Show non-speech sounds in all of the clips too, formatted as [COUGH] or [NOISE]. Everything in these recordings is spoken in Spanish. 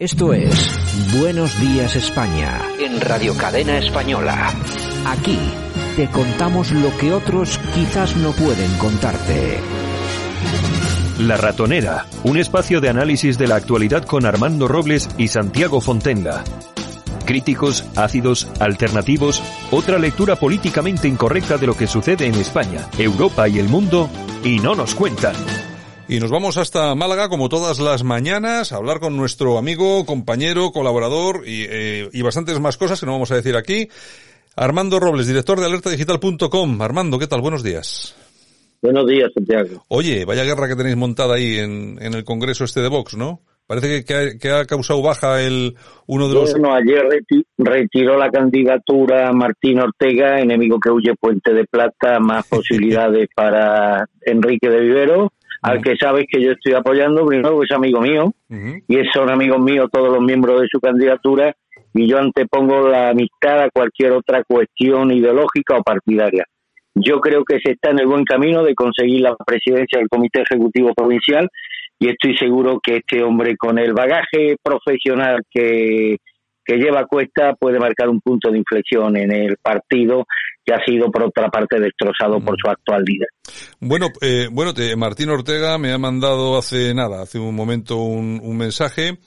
Esto es Buenos Días España en Radio Cadena Española. Aquí te contamos lo que otros quizás no pueden contarte. La Ratonera, un espacio de análisis de la actualidad con Armando Robles y Santiago Fontenga. Críticos, ácidos, alternativos, otra lectura políticamente incorrecta de lo que sucede en España, Europa y el mundo, y no nos cuentan. Y nos vamos hasta Málaga, como todas las mañanas, a hablar con nuestro amigo, compañero, colaborador y, eh, y bastantes más cosas que no vamos a decir aquí. Armando Robles, director de alertadigital.com. Armando, ¿qué tal? Buenos días. Buenos días, Santiago. Oye, vaya guerra que tenéis montada ahí en, en el Congreso este de Vox, ¿no? Parece que, que, ha, que ha causado baja el uno de los... Bueno, ayer reti retiró la candidatura Martín Ortega, enemigo que huye Puente de Plata, más [LAUGHS] posibilidades para Enrique de Vivero al que sabes que yo estoy apoyando, primero que es amigo mío, uh -huh. y son amigos míos todos los miembros de su candidatura, y yo antepongo la amistad a cualquier otra cuestión ideológica o partidaria. Yo creo que se está en el buen camino de conseguir la presidencia del Comité Ejecutivo Provincial y estoy seguro que este hombre con el bagaje profesional que, que lleva a cuesta puede marcar un punto de inflexión en el partido que ha sido por otra parte destrozado por su actual líder. Bueno, eh, bueno, te, Martín Ortega me ha mandado hace nada, hace un momento un, un mensaje.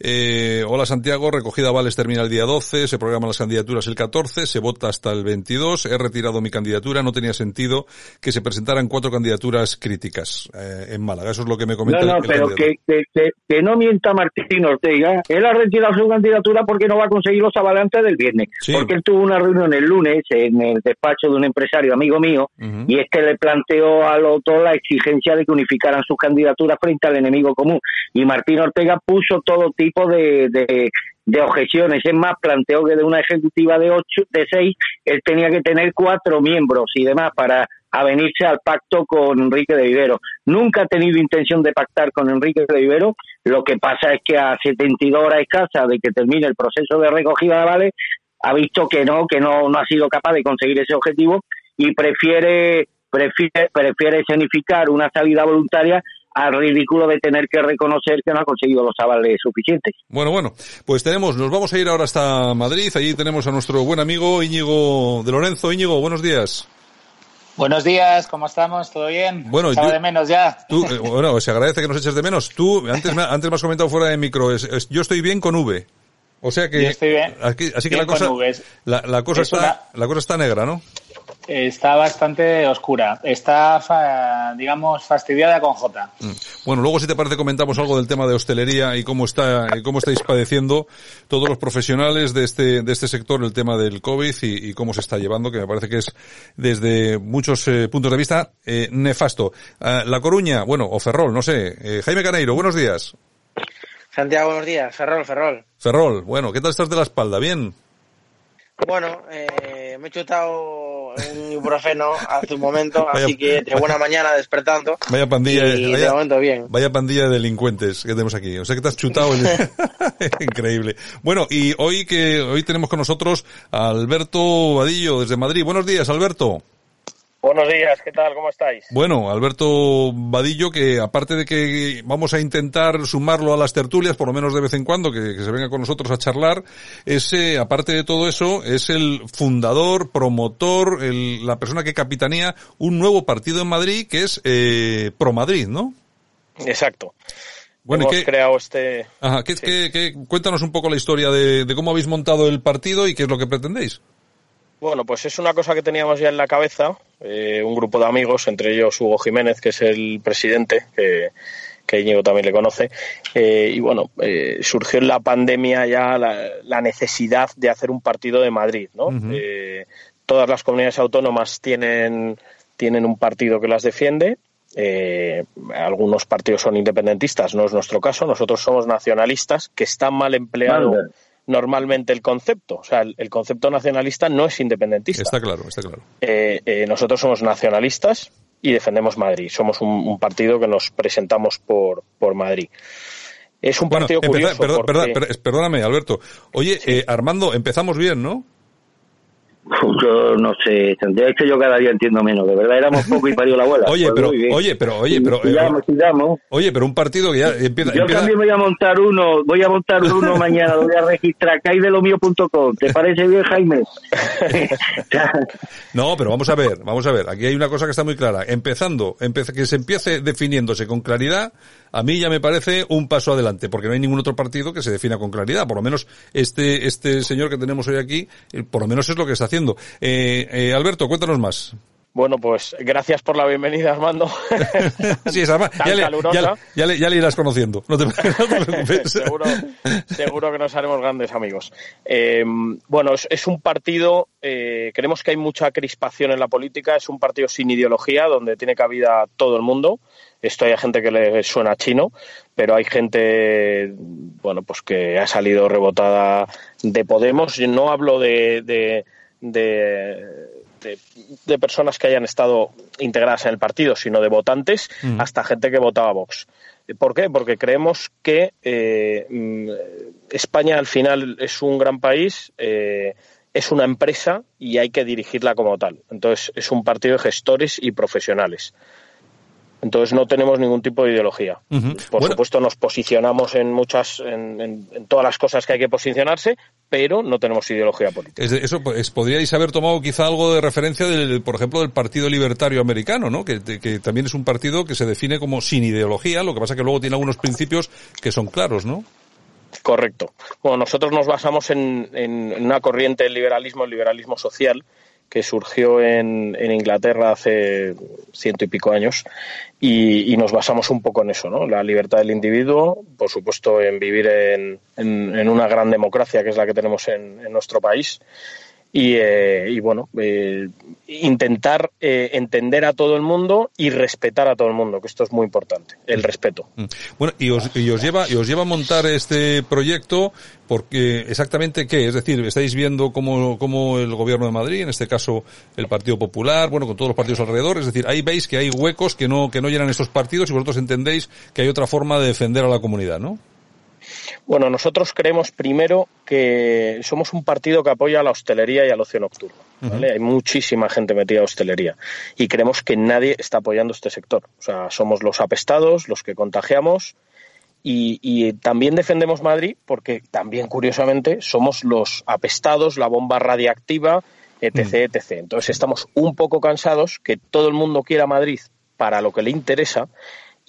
Eh, hola Santiago, recogida vales termina el día 12, se programan las candidaturas el 14, se vota hasta el 22, he retirado mi candidatura, no tenía sentido que se presentaran cuatro candidaturas críticas eh, en Málaga, eso es lo que me comenta. No, no, el, pero que, que, que, que, no mienta Martín Ortega, él ha retirado su candidatura porque no va a conseguir los avalantes del viernes, sí. porque él tuvo una reunión el lunes en el despacho de un empresario amigo mío uh -huh. y este le planteó a Loto la exigencia de que unificaran sus candidaturas frente al enemigo común y Martín Ortega puso todo tipo de, de, de, objeciones. Es más, planteó que de una ejecutiva de ocho, de seis, él tenía que tener cuatro miembros y demás para avenirse al pacto con Enrique de Vivero. Nunca ha tenido intención de pactar con Enrique de Vivero. Lo que pasa es que a 72 horas escasas de que termine el proceso de recogida de vales, ha visto que no, que no, no ha sido capaz de conseguir ese objetivo y prefiere, prefiere, prefiere escenificar una salida voluntaria al ridículo de tener que reconocer que no ha conseguido los avales suficientes. Bueno, bueno, pues tenemos, nos vamos a ir ahora hasta Madrid, allí tenemos a nuestro buen amigo Íñigo de Lorenzo. Íñigo, buenos días. Buenos días, ¿cómo estamos? ¿Todo bien? Bueno, yo, de menos ya. Tú, eh, bueno, se agradece que nos eches de menos. Tú, antes me, antes me has comentado fuera de micro, es, es, yo estoy bien con V. O sea que, estoy bien, aquí, así que la cosa, la, la, cosa está, una, la cosa está negra, ¿no? Está bastante oscura. Está, fa, digamos, fastidiada con J. Mm. Bueno, luego si te parece comentamos algo del tema de hostelería y cómo está, y cómo estáis padeciendo todos los profesionales de este, de este sector el tema del COVID y, y cómo se está llevando, que me parece que es desde muchos eh, puntos de vista eh, nefasto. Uh, la Coruña, bueno, o Ferrol, no sé. Eh, Jaime Caneiro, buenos días. Santiago, buenos días. Ferrol, Ferrol. Ferrol, bueno, ¿qué tal estás de la espalda? ¿Bien? Bueno, eh, me he chutado un ibuprofeno hace un momento, [LAUGHS] vaya, así que de buena mañana despertando. Vaya pandilla, y vaya, de momento bien. Vaya pandilla de delincuentes que tenemos aquí. O sea que te has chutado. El... [LAUGHS] Increíble. Bueno, y hoy que hoy tenemos con nosotros a Alberto Vadillo desde Madrid. Buenos días, Alberto. Buenos días, ¿qué tal? ¿Cómo estáis? Bueno, Alberto Vadillo, que aparte de que vamos a intentar sumarlo a las tertulias, por lo menos de vez en cuando, que, que se venga con nosotros a charlar, ese, aparte de todo eso, es el fundador, promotor, el, la persona que capitanea un nuevo partido en Madrid, que es eh, Pro Madrid, ¿no? Exacto. Bueno, Hemos ¿qué, creado este... Ajá, ¿qué, sí. qué, qué, cuéntanos un poco la historia de, de cómo habéis montado el partido y qué es lo que pretendéis. Bueno, pues es una cosa que teníamos ya en la cabeza, eh, un grupo de amigos, entre ellos Hugo Jiménez, que es el presidente, que, que Íñigo también le conoce, eh, y bueno, eh, surgió en la pandemia ya la, la, necesidad de hacer un partido de Madrid, ¿no? Uh -huh. todas las comunidades autónomas tienen, tienen un partido que las defiende, eh, algunos partidos son independentistas, no es nuestro caso, nosotros somos nacionalistas, que está mal empleado normalmente el concepto. O sea, el, concepto nacionalista no es independentista. Está claro, está claro. Eh, eh, nosotros somos nacionalistas y defendemos Madrid. Somos un, partido que nos presentamos por, por Madrid. Es un partido curioso. perdóname, Alberto. Oye, eh, Armando, empezamos bien, ¿no? [LAUGHS] Yo no sé, es que yo cada día entiendo menos. De verdad éramos poco y parió la abuela. Oye, pues pero, oye, pero, oye, pero, eh, oye, pero un partido que ya empieza. Yo también voy a montar uno, voy a montar uno [LAUGHS] mañana, lo voy a registrar, caidelomio.com. ¿Te parece bien, Jaime? [LAUGHS] no, pero vamos a ver, vamos a ver. Aquí hay una cosa que está muy clara. Empezando, que se empiece definiéndose con claridad, a mí ya me parece un paso adelante, porque no hay ningún otro partido que se defina con claridad. Por lo menos este, este señor que tenemos hoy aquí, eh, por lo menos es lo que está haciendo. Eh, eh, Alberto, cuéntanos más. Bueno, pues gracias por la bienvenida, Armando. [LAUGHS] sí, es ya, le, ya, le, ya, le, irás conociendo. No te, [LAUGHS] preocupes. seguro, seguro que nos haremos grandes amigos. Eh, bueno, es, un partido, eh, creemos que hay mucha crispación en la política, es un partido sin ideología, donde tiene cabida todo el mundo. Esto hay gente que le suena chino, pero hay gente, bueno, pues que ha salido rebotada de Podemos. No hablo de, de de, personas que hayan estado integradas en el partido, sino de votantes, mm. hasta gente que votaba Vox. ¿Por qué? Porque creemos que eh, mm, España al final es un gran país, eh, es una empresa y hay que dirigirla como tal. Entonces es un partido de gestores y profesionales. Entonces no tenemos ningún tipo de ideología. Por supuesto nos posicionamos en muchas, en, todas las cosas que hay que posicionarse, pero no tenemos ideología política. eso pues, podríais haber tomado quizá algo de referencia del, por ejemplo, del Partido Libertario Americano, ¿no? Que, también es un partido que se define como sin ideología, lo que pasa que luego tiene algunos principios que son claros, ¿no? Correcto. Bueno, nosotros nos basamos en, en una corriente del liberalismo, el liberalismo social, que surgió en, en, Inglaterra hace ciento y pico años y, nos basamos un poco en eso, ¿no? La libertad del individuo, por supuesto, en vivir en, en, una gran democracia que es la que tenemos en, nuestro país y, eh, y bueno, eh, intentar eh, entender a todo el mundo y respetar a todo el mundo, que esto es muy importante, el respeto. Mm. Bueno, y os, y os lleva y os lleva a montar este proyecto porque exactamente qué, es decir, estáis viendo cómo, cómo el gobierno de Madrid, en este caso el Partido Popular, bueno, con todos los partidos alrededor, es decir, ahí veis que hay huecos que no que no llenan estos partidos y vosotros entendéis que hay otra forma de defender a la comunidad, ¿no? Bueno, nosotros creemos primero que somos un partido que apoya a la hostelería y al ocio nocturno. Hay muchísima gente metida a hostelería y creemos que nadie está apoyando este sector. O sea, somos los apestados, los que contagiamos y, también defendemos Madrid porque también, curiosamente, somos los apestados, la bomba radiactiva, etc. etc. Entonces estamos un poco cansados que todo el mundo quiera Madrid para lo que le interesa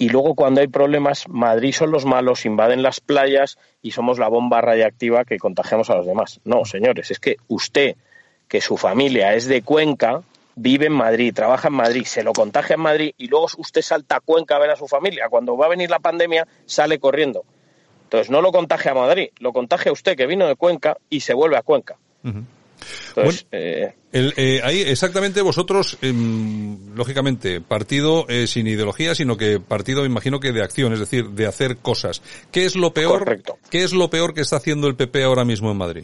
y luego cuando hay problemas, Madrid son los malos, invaden las playas y somos la bomba radiactiva que contagiamos a los demás. No, señores, es que usted, que su familia es de Cuenca, vive en Madrid, trabaja en Madrid, se lo contagia en Madrid y luego usted salta a Cuenca a ver a su familia. Cuando va a venir la pandemia, sale corriendo. Entonces no lo contagia a Madrid, lo contagia a usted que vino de Cuenca y se vuelve a Cuenca. Eh, eh, ahí exactamente vosotros, em, lógicamente, partido eh, sin ideología, sino que partido, imagino que de acción, es decir, de hacer cosas. ¿Qué es lo peor? ¿Qué es lo peor que está haciendo el PP ahora mismo en Madrid?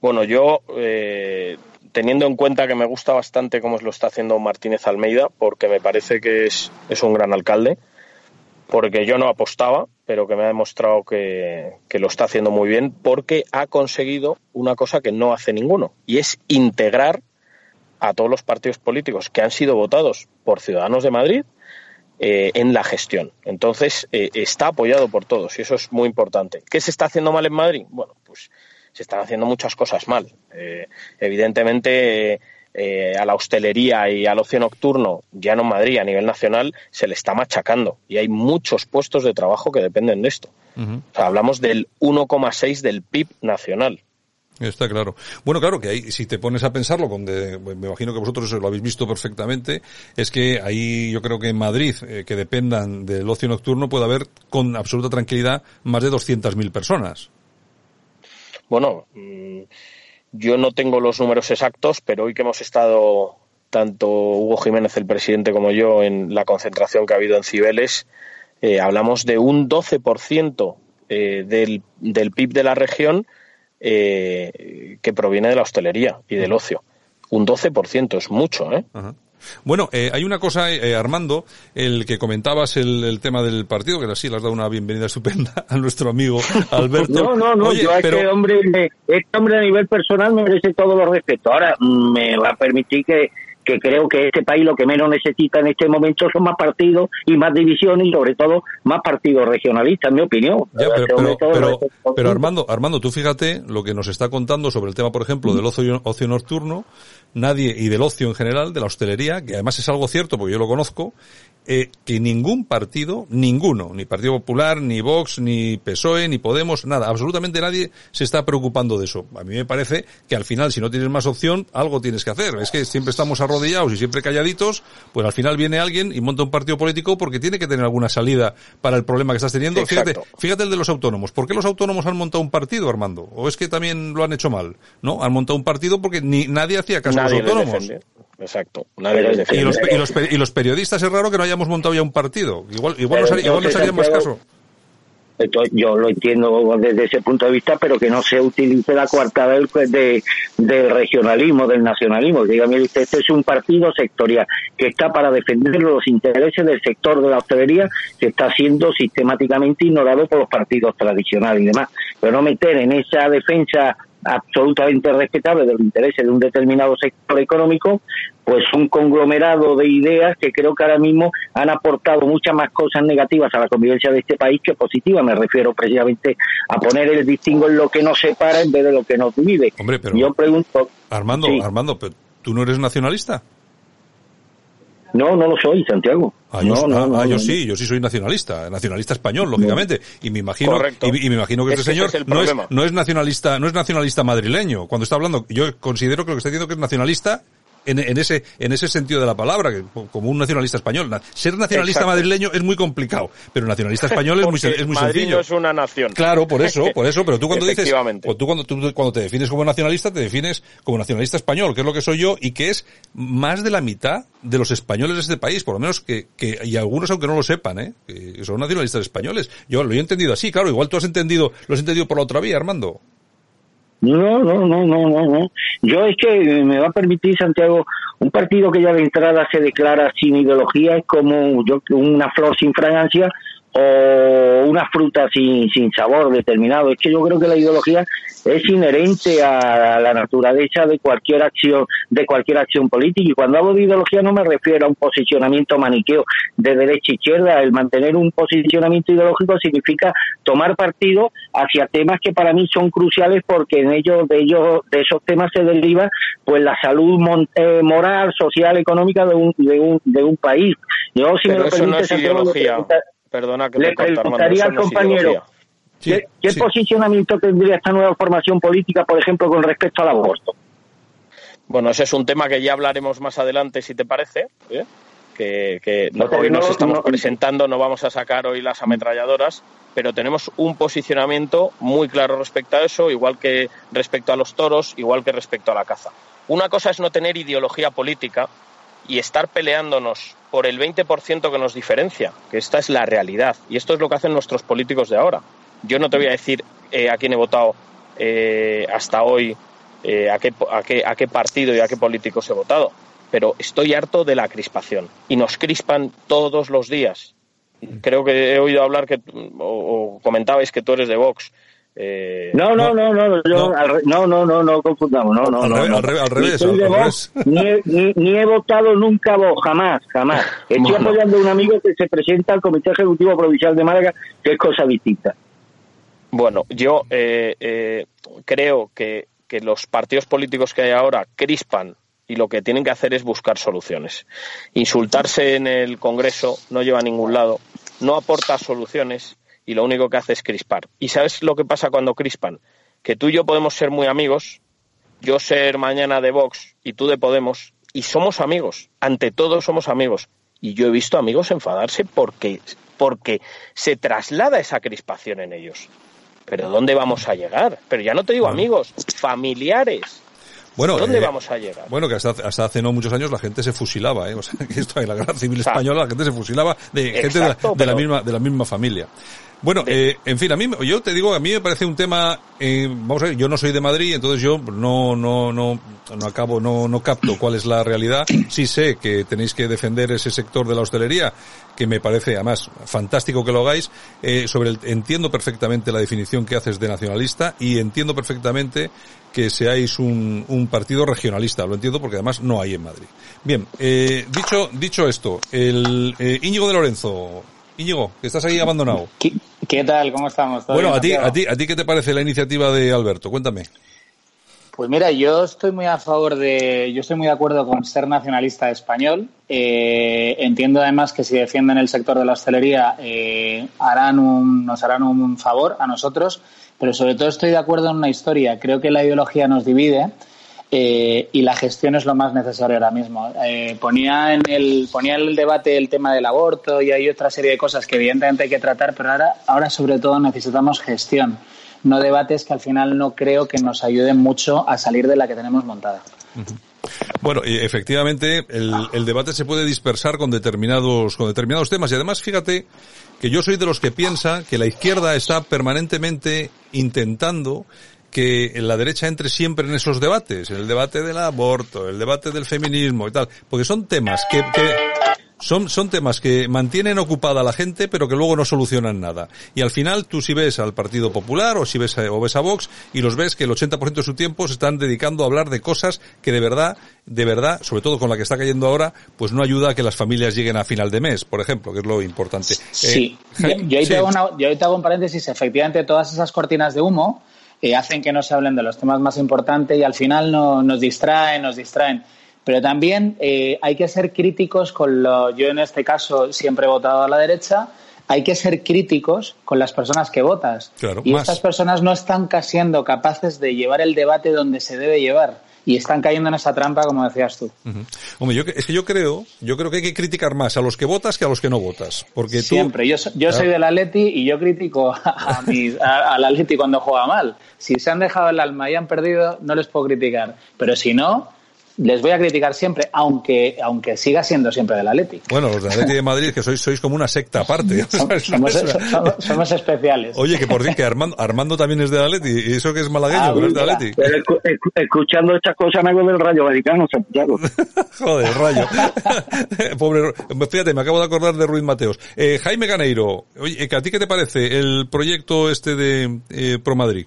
Bueno, yo teniendo en cuenta que me gusta bastante cómo lo está haciendo Martínez Almeida, porque me parece que es, es un gran alcalde porque yo no apostaba, pero que me ha demostrado que, lo está haciendo muy bien, porque ha conseguido una cosa que no hace ninguno, y es integrar a todos los partidos políticos que han sido votados por Ciudadanos de Madrid eh, en la gestión. Entonces, eh, está apoyado por todos y eso es muy importante. ¿Qué se está haciendo mal en Madrid? Bueno, pues se están haciendo muchas cosas mal. Eh, evidentemente, eh, a la hostelería y al ocio nocturno, ya no en Madrid, a nivel nacional, se le está machacando. Y hay muchos puestos de trabajo que dependen de esto. o sea, hablamos del 1,6 del PIB nacional. Está claro. Bueno, claro que ahí, si te pones a pensarlo, donde me imagino que vosotros lo habéis visto perfectamente, es que ahí yo creo que en Madrid, eh, que dependan del ocio nocturno, puede haber con absoluta tranquilidad más de 200.000 personas. Bueno, mm, yo no tengo los números exactos, pero hoy que hemos estado tanto Hugo Jiménez, el presidente, como yo, en la concentración que ha habido en Cibeles, eh, hablamos de un 12% eh, del, del PIB de la región eh, que proviene de la hostelería y del ocio. Un 12% es mucho, ¿eh? Bueno, eh, hay una cosa, eh, Armando, el que comentabas el, tema del partido, que así le has dado una bienvenida [LAUGHS] estupenda a nuestro amigo Alberto. no, no, no, yo a este hombre, este hombre a nivel personal merece todo los respeto. Ahora, me va a permitir que que creo que este país lo que menos necesita en este momento son más partidos y más divisiones y sobre todo más partidos regionalistas, en mi opinión. pero, Armando, Armando, tú fíjate lo que nos está contando sobre el tema, por ejemplo, del ocio, ocio nocturno, nadie y del ocio en general, de la hostelería, que además es algo cierto porque yo lo conozco, eh, que ningún partido, ninguno, ni Partido Popular, ni Vox, ni PSOE, ni Podemos, nada, absolutamente nadie se está preocupando de eso. A mí me parece que al final, si no tienes más opción, algo tienes que hacer. Es que siempre estamos arrodillados y siempre calladitos, pues al final viene alguien y monta un partido político porque tiene que tener alguna salida para el problema que estás teniendo. Fíjate, fíjate el de los autónomos. ¿Por qué los autónomos han montado un partido, Armando? ¿O es que también lo han hecho mal? ¿No? Han montado un partido porque ni nadie hacía caso a los autónomos. Exacto. y, los, y, los, periodistas es raro que no hayamos montado ya un partido. Igual, igual, nos, haría, más caso. yo lo entiendo desde ese punto de vista, pero que no se utilice la coartada del, de, del regionalismo, del nacionalismo. Dígame usted, este es un partido sectorial que está para defender los intereses del sector de la hostelería que está siendo sistemáticamente ignorado por los partidos tradicionales y demás. Pero no meter en esa defensa absolutamente respetable de los intereses de un determinado sector económico, pues un conglomerado de ideas que creo que ahora mismo han aportado muchas más cosas negativas a la convivencia de este país que positivas. Me refiero precisamente a poner el distingo en lo que nos separa en vez de lo que nos divide. Hombre, pero yo pregunto, Armando, Armando, ¿tú no eres nacionalista? No, no lo soy, Santiago. Ah, yo, ah, ah, sí, yo sí soy nacionalista, nacionalista español, lógicamente. Y me imagino, y, me imagino que este señor no, es, no es nacionalista, no es nacionalista madrileño. Cuando está hablando, yo considero que lo que está diciendo que es nacionalista en, ese, en ese sentido de la palabra, que como un nacionalista español. Ser nacionalista madrileño es muy complicado, pero nacionalista español es muy, es muy Madrid sencillo. es una nación. Claro, por eso, por eso, pero tú cuando dices, o tú cuando, tú, cuando te defines como nacionalista, te defines como nacionalista español, que es lo que soy yo, y que es más de la mitad de los españoles de este país, por lo menos que, que y algunos aunque no lo sepan, ¿eh? que son nacionalistas españoles. Yo lo he entendido así, claro, igual tú has entendido, lo has entendido por la otra vía, Armando. No, no, no, no, no, no. Yo es que me va a permitir, Santiago, un partido que ya de entrada se declara sin ideología es como yo, una flor sin fragancia o una fruta sin, sin sabor determinado. Es que yo creo que la ideología es inherente a la naturaleza de cualquier acción, de cualquier acción política. Y cuando hablo de ideología no me refiero a un posicionamiento maniqueo de derecha y izquierda. El mantener un posicionamiento ideológico significa tomar partido hacia temas que para mí son cruciales porque en ellos, de ellos, de esos temas se deriva pues la salud eh, moral, social, económica de un, de un, de un país. Yo, si me lo eso no es ideología. Perdona que le preguntaría al compañero. ¿Qué, posicionamiento tendría esta nueva formación política, por ejemplo, con respecto al aborto? Bueno, ese es un tema que ya hablaremos más adelante, si te parece. ¿eh? Que, hoy nos estamos presentando, no vamos a sacar hoy las ametralladoras, pero tenemos un posicionamiento muy claro respecto a eso, igual que respecto a los toros, igual que respecto a la caza. Una cosa es no tener ideología política y estar peleándonos por el 20% que nos diferencia, que esta es la realidad. Y esto es lo que hacen nuestros políticos de ahora. Yo no te voy a decir eh, a quién he votado eh, hasta hoy, eh, a, qué, a, qué, a qué partido y a qué políticos he votado, pero estoy harto de la crispación. Y nos crispan todos los días. Creo que he oído hablar que, o comentabais que tú eres de Vox. Eh, no, no, no, no, no, yo, no. Al, no, no, no, no confundamos, no, no, al, no, no. Al, revés, al revés, ni, al revés. Voz, ni, ni, ni, he votado nunca vos, jamás, jamás. [LAUGHS] Estoy apoyando a un amigo que se presenta al Comité Ejecutivo Provincial de Málaga, que es cosa distinta. Bueno, yo eh, eh, creo que, que los partidos políticos que hay ahora crispan y lo que tienen que hacer es buscar soluciones. Insultarse en el Congreso no lleva a ningún lado, no aporta soluciones y lo único que hace es crispar. ¿Y sabes lo que pasa cuando crispan? Que tú y yo podemos ser muy amigos, yo ser mañana de Vox y tú de Podemos, y somos amigos, ante todo somos amigos. Y yo he visto amigos enfadarse porque, porque se traslada esa crispación en ellos. Pero ¿dónde vamos a llegar? Pero ya no te digo amigos, familiares Bueno, ¿Dónde eh, vamos a llegar? Bueno, que hasta, hace no muchos años la gente se fusilaba, ¿eh? O sea, [LAUGHS] que esto en la guerra civil española la gente se fusilaba de gente de, la misma, de la misma familia. Bueno, eh, en fin, a mí, yo te digo, a mí me parece un tema, eh, vamos a ver, yo no soy de Madrid, entonces yo no, no, no, no acabo, no, no capto cuál es la realidad. Sí sé que tenéis que defender ese sector de la hostelería, que me parece además fantástico que lo hagáis. Eh, sobre el, entiendo perfectamente la definición que haces de nacionalista y entiendo perfectamente que seáis un, un partido regionalista. Lo entiendo porque además no hay en Madrid. Bien, eh, dicho, dicho esto, el eh, Íñigo de Lorenzo, Íñigo, que estás ahí abandonado. ¿Qué, tal? ¿Cómo estamos? Bueno, a ti, a ti, a ti, ¿qué te parece la iniciativa de Alberto? Cuéntame. Pues mira, yo estoy muy a favor de, yo estoy muy de acuerdo con ser nacionalista español. Eh, entiendo además que si defienden el sector de la hostelería eh, harán un, nos harán un favor a nosotros, pero sobre todo estoy de acuerdo en una historia. Creo que la ideología nos divide eh, y la gestión es lo más necesario ahora mismo. Eh, ponía en el ponía en el debate el tema del aborto y hay otra serie de cosas que evidentemente hay que tratar, pero ahora ahora sobre todo necesitamos gestión, no debates que al final no creo que nos ayuden mucho a salir de la que tenemos montada. Bueno, efectivamente el, debate se puede dispersar con determinados con determinados temas. Y además fíjate que yo soy de los que piensa que la izquierda está permanentemente intentando que la derecha entre siempre en esos debates, el debate del aborto, el debate del feminismo y tal, porque son temas que son, son temas que mantienen ocupada a la gente pero que luego no solucionan nada. Y al final tú si ves al Partido Popular o si ves a, o ves a Vox y los ves que el 80% de su tiempo se están dedicando a hablar de cosas que de verdad, de verdad, sobre todo con la que está cayendo ahora, pues no ayuda a que las familias lleguen a final de mes, por ejemplo, que es lo importante. Sí, eh, yo, ahí te hago yo ahí te hago un paréntesis, efectivamente todas esas cortinas de humo eh, hacen que no se hablen de los temas más importantes y al final no, nos distraen, nos distraen. Pero también eh, hay que ser críticos con lo. Yo en este caso siempre he votado a la derecha. Hay que ser críticos con las personas que votas. y estas personas no están siendo capaces de llevar el debate donde se debe llevar y están cayendo en esa trampa, como decías tú. Hombre, yo, es que yo creo, yo creo que hay que criticar más a los que votas que a los que no votas. Porque Siempre. Yo, yo soy del Atleti y yo critico [LAUGHS] a, a, al Atleti cuando juega mal. Si se han dejado el alma y han perdido, no les puedo criticar. Pero si no, les voy a criticar siempre, aunque aunque siga siendo siempre del Atlético. Bueno, los del Atlético de Madrid, que sois sois como una secta aparte. [LAUGHS] [LAUGHS] Somos, especiales. [LAUGHS] Oye, que por fin que Armando, Armando también es del Atlético, y eso que es malagueño, ah, pero es del Atlético. escuchando estas cosas me hago del Rayo Vaticano, Santiago. Joder, Rayo. Pobre, fíjate, me acabo de acordar de Ruiz Mateos. Eh, Jaime Ganeiro, oye, ¿a ti qué te parece el proyecto este de eh, Pro Madrid?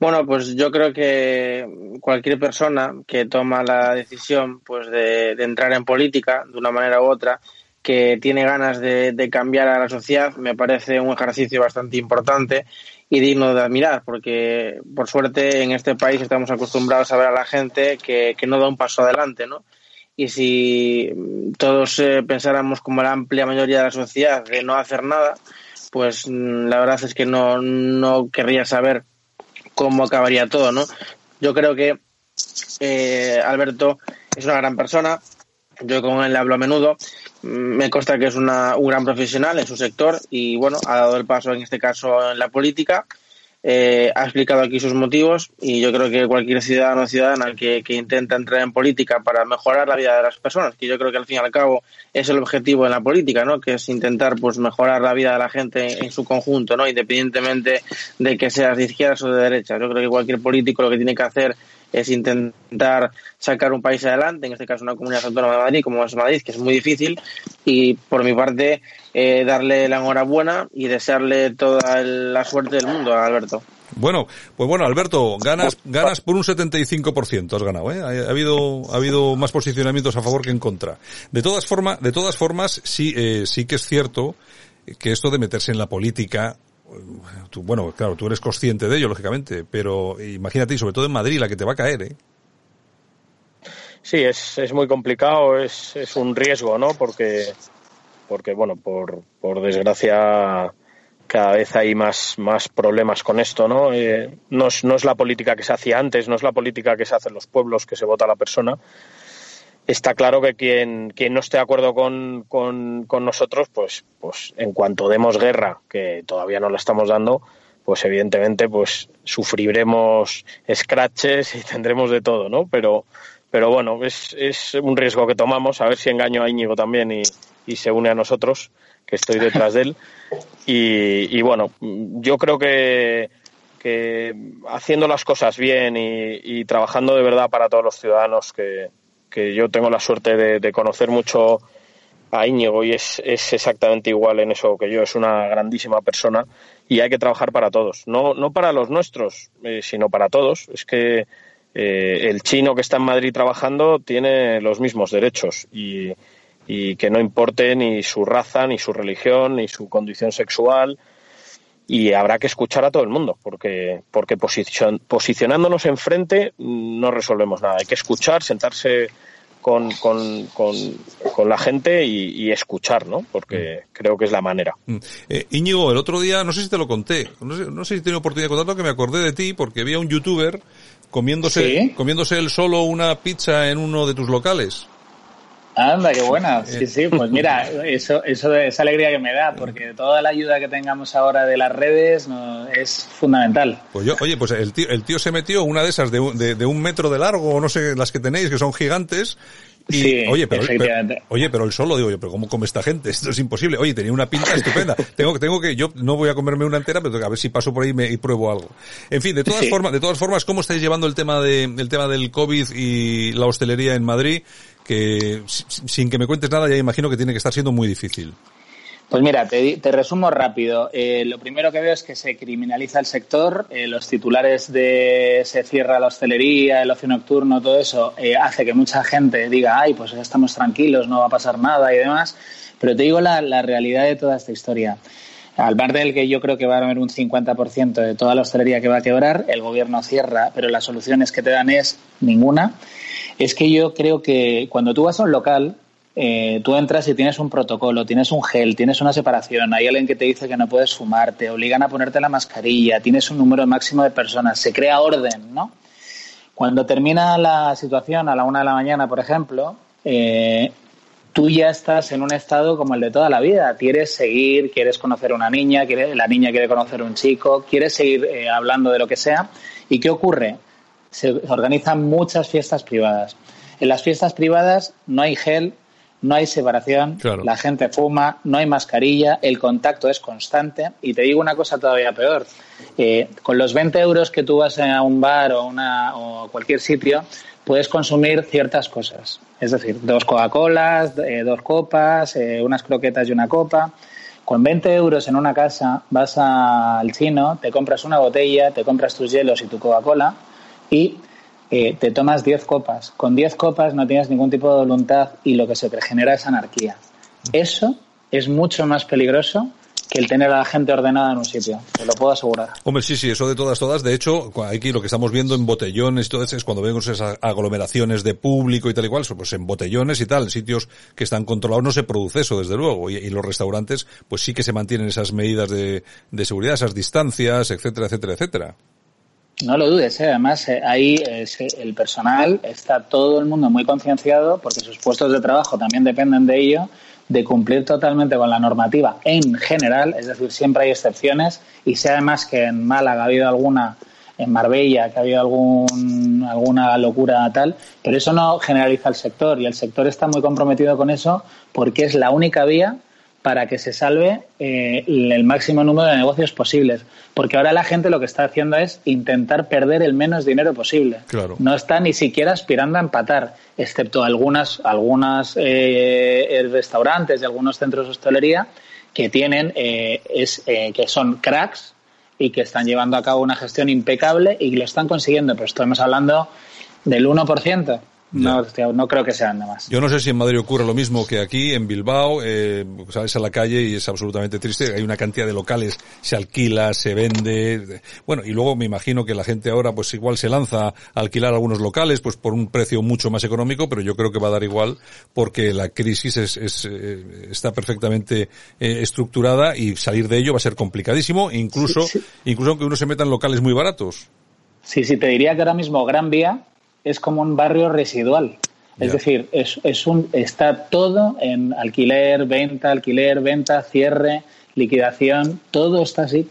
Bueno, pues yo creo que cualquier persona que toma la decisión pues de, entrar en política de una manera u otra, que tiene ganas de, cambiar a la sociedad, me parece un ejercicio bastante importante y digno de admirar, porque por suerte en este país estamos acostumbrados a ver a la gente que, no da un paso adelante, ¿no? Y si todos eh, pensáramos como la amplia mayoría de la sociedad de no hacer nada, pues mm, la verdad es que no, no querría saber cómo acabaría todo, ¿no? Yo creo que eh, Alberto es una gran persona, yo con él hablo a menudo, me consta que es una, un gran profesional en su sector y bueno, ha dado el paso en este caso en la política eh, ha explicado aquí sus motivos y yo creo que cualquier ciudadano o ciudadana que, que intenta entrar en política para mejorar la vida de las personas, que yo creo que al fin y al cabo es el objetivo en la política, ¿no? Que es intentar pues mejorar la vida de la gente en su conjunto, ¿no? Independientemente de que seas de izquierdas o de derechas. Yo creo que cualquier político lo que tiene que hacer es intentar sacar un país adelante, en este caso una comunidad autónoma de Madrid como es Madrid, que es muy difícil, y por mi parte eh, darle la enhorabuena y desearle toda la suerte del mundo a Alberto. Bueno, pues bueno, Alberto, ganas, ganas por un 75%, has ganado, ¿eh? Ha, habido, ha habido más posicionamientos a favor que en contra. De todas formas, de todas formas, sí, eh, sí que es cierto que esto de meterse en la política bueno, claro, tú eres consciente de ello, lógicamente, pero imagínate, y sobre todo en Madrid, la que te va a caer, ¿eh? Sí, es, es muy complicado, es, es un riesgo, ¿no? Porque, porque bueno, por, por desgracia cada vez hay más, más problemas con esto, ¿no? Eh, no, es, no es la política que se hacía antes, no es la política que se hace en los pueblos, que se vota a la persona, está claro que quien, quien no esté de acuerdo con, con, nosotros, pues, pues en cuanto demos guerra, que todavía no la estamos dando, pues evidentemente pues sufriremos scratches y [LAUGHS] tendremos de todo, ¿no? Pero, pero bueno, es, es un riesgo que tomamos, a ver si engaño a Íñigo también y, y se une a nosotros, que estoy detrás de él. Y, bueno, yo creo que, que haciendo las cosas bien y, trabajando de verdad para todos los ciudadanos, que, que yo tengo la suerte de, conocer mucho a Íñigo y es, es, exactamente igual en eso que yo, es una grandísima persona y hay que trabajar para todos, no, no para los nuestros, eh, sino para todos. Es que eh, el chino que está en Madrid trabajando tiene los mismos derechos y, y que no importe ni su raza, ni su religión, ni su condición sexual. Y habrá que escuchar a todo el mundo, porque, porque posicion, posicionándonos enfrente no resolvemos nada. Hay que escuchar, sentarse con, con, con, con la gente y, y, escuchar, ¿no? Porque creo que es la manera. Eh, Íñigo, el otro día, no sé si te lo conté, no sé, no sé si tenido oportunidad de contarlo, que me acordé de ti porque había un youtuber comiéndose, ¿Sí? comiéndose él solo una pizza en uno de tus locales. Anda, qué buena. [LAUGHS] Sí, sí, pues mira, eso, eso, esa alegría que me da, porque toda la ayuda que tengamos ahora de las redes no, es fundamental. Pues yo, oye, pues el tío, el tío se metió una de esas de, de, de un metro de largo, no sé, las que tenéis, que son gigantes, y, sí, oye, pero, pero, oye, pero el solo, digo yo, pero ¿cómo come esta gente? Esto es imposible. Oye, tenía una pinta estupenda. tengo, tengo que, yo no voy a comerme una entera, pero a ver si paso por ahí me, y pruebo algo. En fin, de todas sí. formas, de todas formas, ¿cómo estáis llevando el tema de, el tema del COVID y la hostelería en Madrid? Que sin que me cuentes nada, ya imagino que tiene que estar siendo muy difícil. Pues mira, te, te resumo rápido. Eh, lo primero que veo es que se criminaliza el sector. Eh, los titulares de se cierra la hostelería, el ocio nocturno, todo eso, eh, hace que mucha gente diga, ay, pues ya estamos tranquilos, no va a pasar nada y demás. Pero te digo la, la realidad de toda esta historia. Al bar del que yo creo que va a haber un 50% de toda la hostelería que va a quebrar, el gobierno cierra, pero las soluciones que te dan es ninguna. Es que yo creo que cuando tú vas a un local, eh, tú entras y tienes un protocolo, tienes un gel, tienes una separación, hay alguien que te dice que no puedes fumar, te obligan a ponerte la mascarilla, tienes un número máximo de personas, se crea orden, ¿no? Cuando termina la situación a la una de la mañana, por ejemplo, eh, tú ya estás en un estado como el de toda la vida. Quieres seguir, quieres conocer a una niña, quiere, la niña quiere conocer a un chico, quieres seguir eh, hablando de lo que sea. ¿Y qué ocurre? Se organizan muchas fiestas privadas. En las fiestas privadas no hay gel, no hay separación, claro. la gente fuma, no hay mascarilla, el contacto es constante. Y te digo una cosa todavía peor. Eh, con los 20 euros que tú vas a un bar o, una, o cualquier sitio, puedes consumir ciertas cosas. Es decir, dos Coca-Colas, eh, dos copas, eh, unas croquetas y una copa. Con 20 euros en una casa vas al chino, te compras una botella, te compras tus hielos y tu Coca-Cola y eh, te tomas 10 copas. Con 10 copas no tienes ningún tipo de voluntad y lo que se te genera es anarquía. Eso es mucho más peligroso que el tener a la gente ordenada en un sitio, te lo puedo asegurar. Hombre, sí, sí, eso de todas, todas. De hecho, aquí lo que estamos viendo en botellones y todo eso es cuando vemos esas aglomeraciones de público y tal y cual, pues en botellones y tal, en sitios que están controlados no se produce eso, desde luego. Y, los restaurantes, pues sí que se mantienen esas medidas de, de seguridad, esas distancias, etcétera, etcétera, etcétera. No lo dudes, ¿eh? además eh, ahí eh, el personal está todo el mundo muy concienciado porque sus puestos de trabajo también dependen de ello, de cumplir totalmente con la normativa en general, es decir, siempre hay excepciones y sé además que en Málaga ha habido alguna, en Marbella, que ha habido algún, alguna locura tal, pero eso no generaliza el sector y el sector está muy comprometido con eso porque es la única vía para que se salve eh, el máximo número de negocios posibles. Porque ahora la gente lo que está haciendo es intentar perder el menos dinero posible. Claro. No está ni siquiera aspirando a empatar, excepto algunas, algunas eh, restaurantes y algunos centros de hostelería que tienen, eh, es, eh, que son cracks y que están llevando a cabo una gestión impecable y lo están consiguiendo. Pero estamos hablando del 1%. No, no creo que sean nada más. Yo no sé si en Madrid ocurre lo mismo que aquí, en Bilbao, eh, sales a la calle y es absolutamente triste. Hay una cantidad de locales, se alquila, se vende. Bueno, y luego me imagino que la gente ahora pues igual se lanza a alquilar algunos locales pues por un precio mucho más económico, pero yo creo que va a dar igual porque la crisis es, es eh, está perfectamente eh, estructurada y salir de ello va a ser complicadísimo, incluso, sí, sí. incluso aunque uno se meta en locales muy baratos. Sí, sí, te diría que ahora mismo Gran Vía es como un barrio residual. Es decir, es, es un, está todo en alquiler, venta, alquiler, venta, cierre, liquidación, todo está así.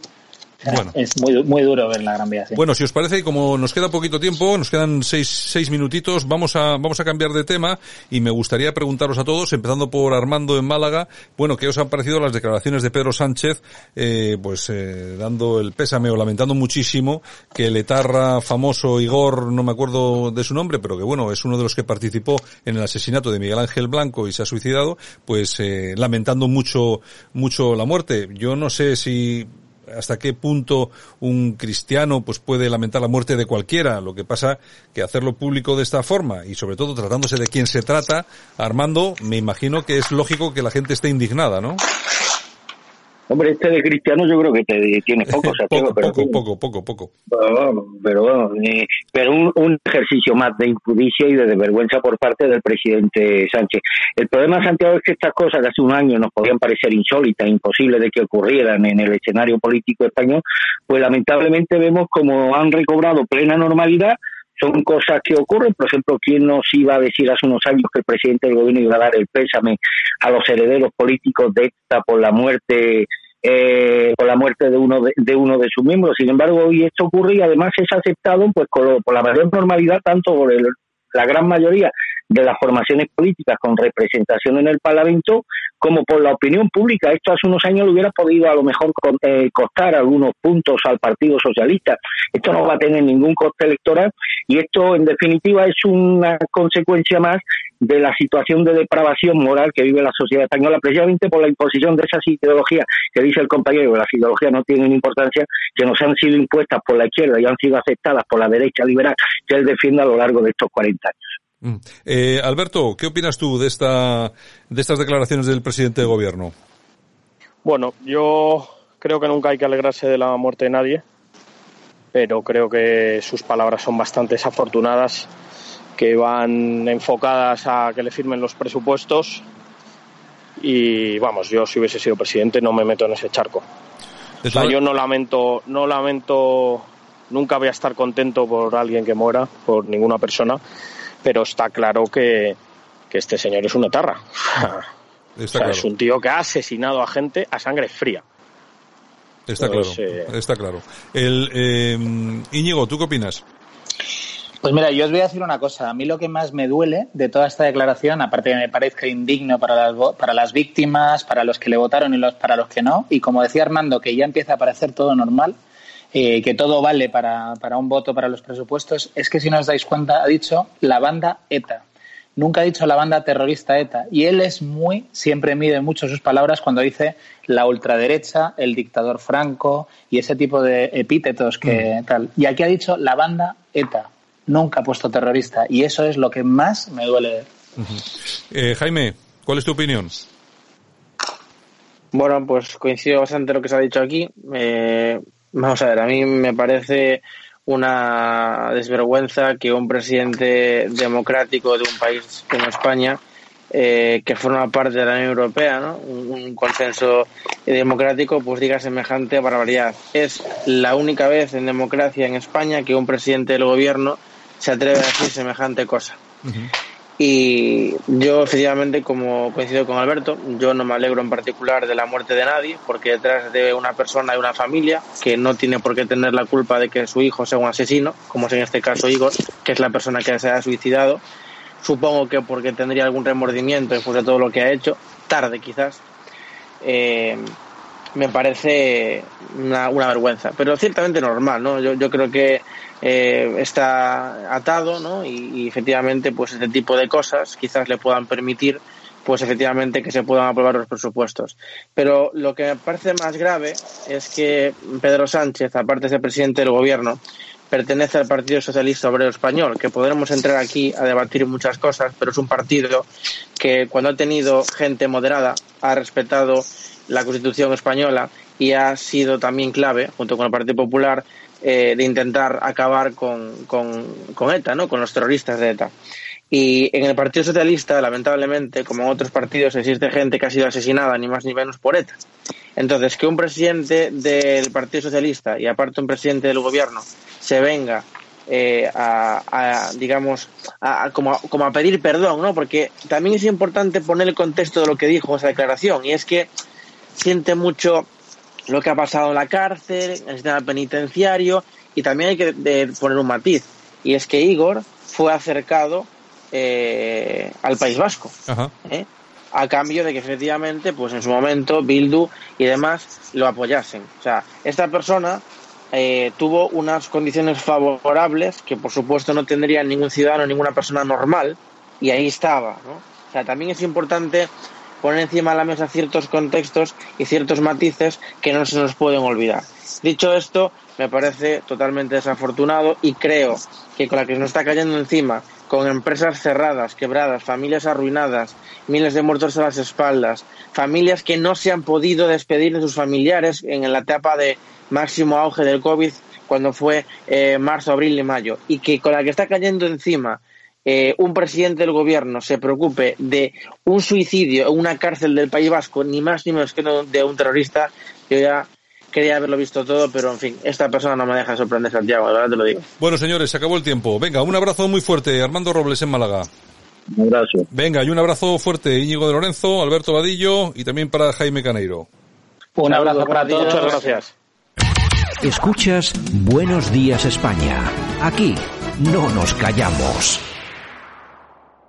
[LAUGHS] Es muy, muy duro ver la Gran Vía. Bueno, si os parece, como nos queda poquito tiempo, nos quedan seis, seis minutitos, vamos a, vamos a cambiar de tema y me gustaría preguntaros a todos, empezando por Armando en Málaga, bueno, ¿qué os han parecido las declaraciones de Pedro Sánchez, eh, pues eh, dando el pésame o lamentando muchísimo que el etarra famoso Igor, no me acuerdo de su nombre, pero que bueno, es uno de los que participó en el asesinato de Miguel Ángel Blanco y se ha suicidado, pues eh, lamentando mucho, mucho la muerte. Yo no sé si hasta qué punto un cristiano pues puede lamentar la muerte de cualquiera. Lo que pasa que hacerlo público de esta forma y sobre todo tratándose de quien se trata, Armando, me imagino que es lógico que la gente esté indignada, ¿no? Hombre, este de cristiano yo creo que te tiene poco, [LAUGHS] poco, pero, poco, poco, poco, Pero, bueno, pero un, ejercicio más de impudicia y de desvergüenza por parte del presidente Sánchez. El problema, Santiago, es que estas cosas que hace un año nos podían parecer insólitas, imposibles de que ocurrieran en el escenario político español, pues lamentablemente vemos como han recobrado plena normalidad son cosas que ocurren. Por ejemplo, ¿quién nos iba a decir hace unos años que el presidente del gobierno iba a dar el pésame a los herederos políticos de esta por la muerte eh, por la muerte de uno de, uno de sus miembros. Sin embargo, hoy esto ocurre y además es aceptado pues por la mayor normalidad tanto por la gran mayoría de las formaciones políticas con representación en el Parlamento como por la opinión pública. Esto hace unos años le hubiera podido a lo mejor eh, costar algunos puntos al Partido Socialista. Esto no va a tener ningún coste electoral y esto en definitiva es una consecuencia más de la situación de depravación moral que vive la sociedad española precisamente por la imposición de esas ideologías que dice el compañero que las ideologías no tienen importancia que nos han sido impuestas por la izquierda y han sido aceptadas por la derecha liberal que él defiende a lo largo de estos 40 años. Mm. Eh, Alberto, ¿qué opinas tú de esta de estas declaraciones del presidente de gobierno? Bueno, yo creo que nunca hay que alegrarse de la muerte de nadie, pero creo que sus palabras son bastante desafortunadas, que van enfocadas a que le firmen los presupuestos y vamos, yo si hubiese sido presidente no me meto en ese charco. O sea, yo no lamento, no lamento, nunca voy a estar contento por alguien que muera, por ninguna persona, pero está claro que, este señor es una tarra. [LAUGHS] Es un tío que ha asesinado a gente a sangre fría. Está pues, claro, eh, está claro. El, eh, Íñigo, ¿tú qué opinas? Pues mira, yo os voy a decir una cosa. A mí lo que más me duele de toda esta declaración, aparte de que me parezca indigno para las, para las víctimas, para los que le votaron y los, para los que no, y como decía Armando, que ya empieza a parecer todo normal, eh, que todo vale para, para un voto para los presupuestos, es que si no os dais cuenta, ha dicho la banda ETA. Nunca ha dicho la banda terrorista ETA. Y él es muy, siempre mide mucho sus palabras cuando dice la ultraderecha, el dictador Franco y ese tipo de epítetos que mm. tal. Y aquí ha dicho la banda ETA. Nunca ha puesto terrorista. Y eso es lo que más me duele. Eh, Jaime, ¿cuál es tu opinión? Bueno, pues coincido bastante lo que se ha dicho aquí. Eh, Vamos a ver, a mí me parece una desvergüenza que un presidente democrático de un país como España, eh, que forma parte de la Unión Europea, ¿no? un, consenso democrático, pues diga semejante barbaridad. Es la única vez en democracia en España que un presidente del gobierno se atreve a decir semejante cosa. Y yo, efectivamente, como coincido con Alberto, yo no me alegro en particular de la muerte de nadie, porque detrás de una persona hay una familia que no tiene por qué tener la culpa de que su hijo sea un asesino, como es en este caso Igor, que es la persona que se ha suicidado. Supongo que porque tendría algún remordimiento después de todo lo que ha hecho, tarde quizás. Eh, me parece una, una, vergüenza, pero ciertamente normal, ¿no? Yo, yo creo que eh, está atado, ¿no? Y, efectivamente, pues este tipo de cosas quizás le puedan permitir, pues efectivamente que se puedan aprobar los presupuestos. Pero lo que me parece más grave es que Pedro Sánchez, aparte de ser presidente del gobierno, pertenece al Partido Socialista Obrero Español, que podremos entrar aquí a debatir muchas cosas, pero es un partido que cuando ha tenido gente moderada ha respetado la Constitución española y ha sido también clave, junto con el Partido Popular, eh, de intentar acabar con, con, ETA, ¿no? con los terroristas de ETA. Y en el Partido Socialista, lamentablemente, como en otros partidos, existe gente que ha sido asesinada ni más ni menos por ETA. Entonces, que un presidente del Partido Socialista y aparte un presidente del gobierno se venga eh, a, digamos, a, como, a, como a pedir perdón, ¿no? Porque también es importante poner el contexto de lo que dijo esa declaración y es que siente mucho lo que ha pasado en la cárcel, en el sistema penitenciario, y también hay que poner un matiz, y es que Igor fue acercado eh, al País Vasco, ¿eh? a cambio de que efectivamente, pues en su momento, Bildu y demás lo apoyasen. O sea, esta persona eh, tuvo unas condiciones favorables que, por supuesto, no tendría ningún ciudadano, ninguna persona normal, y ahí estaba, ¿no? O sea, también es importante poner encima de la mesa ciertos contextos y ciertos matices que no se nos pueden olvidar. Dicho esto, me parece totalmente desafortunado y creo que con la que nos está cayendo encima, con empresas cerradas, quebradas, familias arruinadas, miles de muertos a las espaldas, familias que no se han podido despedir de sus familiares en la etapa de máximo auge del COVID cuando fue eh, marzo, abril y mayo, y que con la que está cayendo encima eh, un presidente del gobierno se preocupe de un suicidio en una cárcel del País Vasco, ni más ni menos que de un terrorista, yo ya quería haberlo visto todo, pero en fin, esta persona no me deja sorprender, Santiago, de verdad te lo digo. Bueno, señores, se acabó el tiempo. Venga, un abrazo muy fuerte, Armando Robles en Málaga. Un abrazo. Venga, y un abrazo fuerte, Íñigo de Lorenzo, Alberto Vadillo y también para Jaime Caneiro. Un abrazo para todos. Muchas gracias. Escuchas Buenos Días España. Aquí no nos callamos.